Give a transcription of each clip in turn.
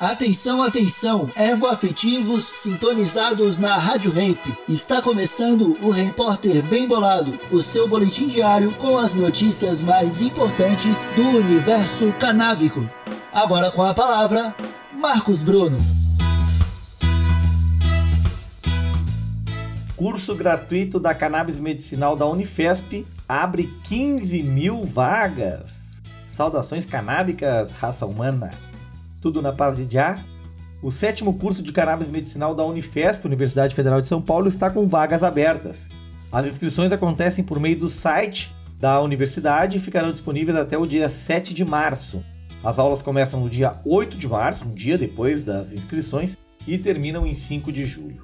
Atenção, atenção, ervo-afetivos sintonizados na Rádio Ramp. Está começando o Repórter Bem Bolado, o seu boletim diário com as notícias mais importantes do universo canábico. Agora com a palavra, Marcos Bruno. Curso gratuito da cannabis medicinal da Unifesp abre 15 mil vagas. Saudações canábicas, raça humana tudo na paz de já. O sétimo curso de cannabis medicinal da Unifesp, Universidade Federal de São Paulo, está com vagas abertas. As inscrições acontecem por meio do site da universidade e ficarão disponíveis até o dia 7 de março. As aulas começam no dia 8 de março, um dia depois das inscrições, e terminam em 5 de julho.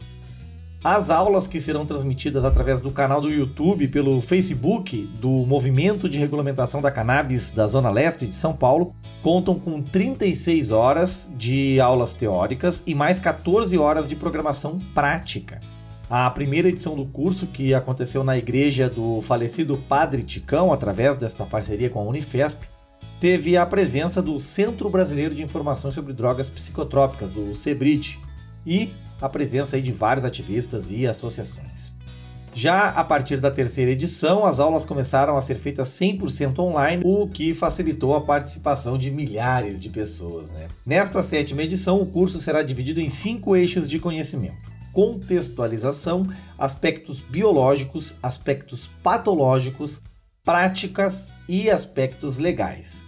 As aulas que serão transmitidas através do canal do YouTube pelo Facebook do Movimento de Regulamentação da Cannabis da Zona Leste de São Paulo contam com 36 horas de aulas teóricas e mais 14 horas de programação prática. A primeira edição do curso, que aconteceu na igreja do falecido Padre Ticão, através desta parceria com a Unifesp, teve a presença do Centro Brasileiro de Informações sobre Drogas Psicotrópicas, o CEBRID, e a presença de vários ativistas e associações. Já a partir da terceira edição, as aulas começaram a ser feitas 100% online, o que facilitou a participação de milhares de pessoas. Né? Nesta sétima edição, o curso será dividido em cinco eixos de conhecimento: contextualização, aspectos biológicos, aspectos patológicos, práticas e aspectos legais.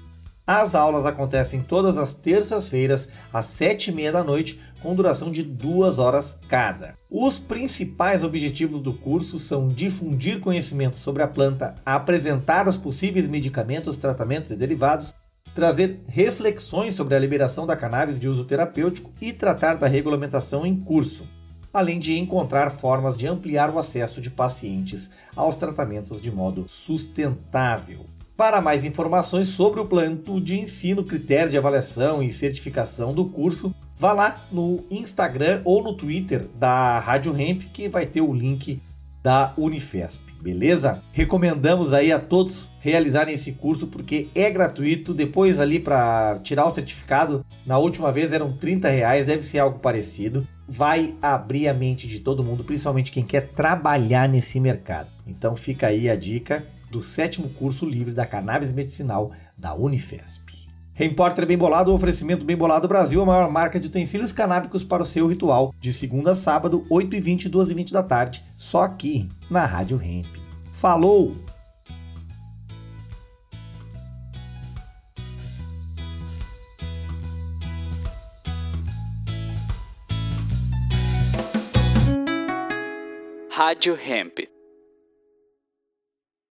As aulas acontecem todas as terças-feiras, às sete e meia da noite, com duração de duas horas cada. Os principais objetivos do curso são difundir conhecimentos sobre a planta, apresentar os possíveis medicamentos, tratamentos e derivados, trazer reflexões sobre a liberação da cannabis de uso terapêutico e tratar da regulamentação em curso, além de encontrar formas de ampliar o acesso de pacientes aos tratamentos de modo sustentável. Para mais informações sobre o plano de ensino, critério de avaliação e certificação do curso, vá lá no Instagram ou no Twitter da Rádio Hemp que vai ter o link da Unifesp, beleza? Recomendamos aí a todos realizarem esse curso porque é gratuito. Depois ali para tirar o certificado, na última vez eram 30 reais, deve ser algo parecido. Vai abrir a mente de todo mundo, principalmente quem quer trabalhar nesse mercado. Então fica aí a dica do sétimo curso livre da cannabis medicinal da Unifesp. Repórter Bem Bolado, o oferecimento Bem Bolado Brasil, a maior marca de utensílios canábicos para o seu ritual, de segunda a sábado, 8h20 e 2h20 da tarde, só aqui na Rádio Hemp. Falou! Rádio Hemp.